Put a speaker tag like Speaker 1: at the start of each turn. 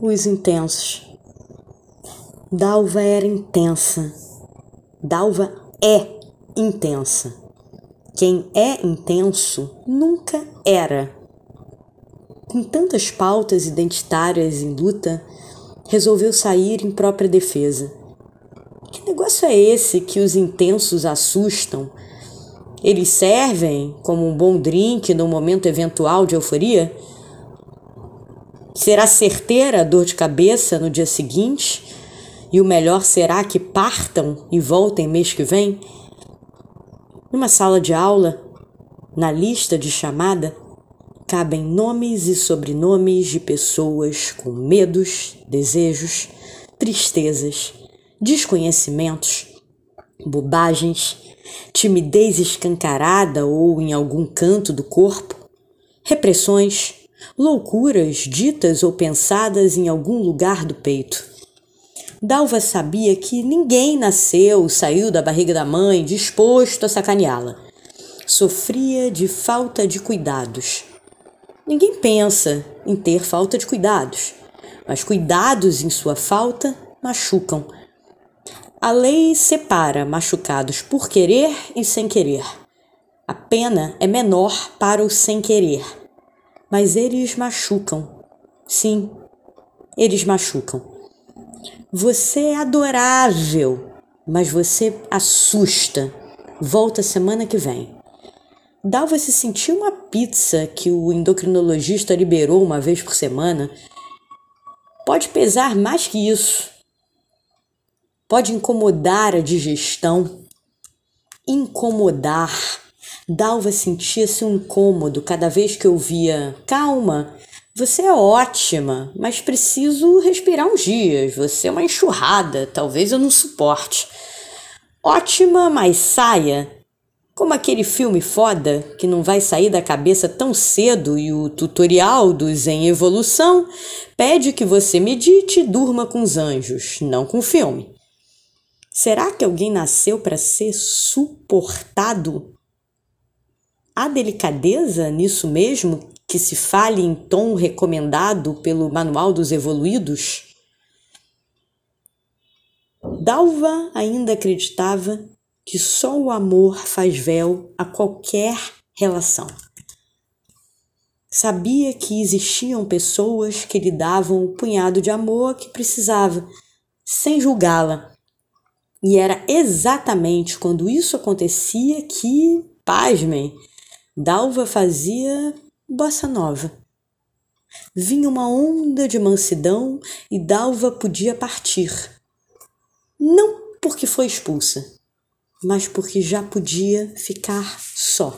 Speaker 1: os intensos. Dalva era intensa. Dalva é intensa. Quem é intenso nunca era. Com tantas pautas identitárias em luta, resolveu sair em própria defesa. Que negócio é esse que os intensos assustam? Eles servem como um bom drink no momento eventual de euforia? Será certeira a dor de cabeça no dia seguinte? E o melhor será que partam e voltem mês que vem? Numa sala de aula, na lista de chamada, cabem nomes e sobrenomes de pessoas com medos, desejos, tristezas, desconhecimentos, bobagens, timidez escancarada ou em algum canto do corpo, repressões, loucuras ditas ou pensadas em algum lugar do peito. Dalva sabia que ninguém nasceu, saiu da barriga da mãe disposto a sacaneá-la. Sofria de falta de cuidados. Ninguém pensa em ter falta de cuidados, mas cuidados em sua falta machucam. A lei separa machucados por querer e sem querer. A pena é menor para o sem querer mas eles machucam. Sim, eles machucam. Você é adorável, mas você assusta. Volta semana que vem. Dalva se sentiu uma pizza que o endocrinologista liberou uma vez por semana. Pode pesar mais que isso. Pode incomodar a digestão. Incomodar Dalva sentia-se um incômodo cada vez que ouvia: Calma, você é ótima, mas preciso respirar uns dias. Você é uma enxurrada, talvez eu não suporte. Ótima, mas saia. Como aquele filme foda que não vai sair da cabeça tão cedo e o tutorial dos em evolução pede que você medite e durma com os anjos, não com o filme. Será que alguém nasceu para ser suportado? Há delicadeza nisso mesmo que se fale em tom recomendado pelo Manual dos Evoluídos? Dalva ainda acreditava que só o amor faz véu a qualquer relação. Sabia que existiam pessoas que lhe davam o punhado de amor que precisava, sem julgá-la. E era exatamente quando isso acontecia que, pasmem, Dalva fazia bossa nova. Vinha uma onda de mansidão e Dalva podia partir. Não porque foi expulsa, mas porque já podia ficar só.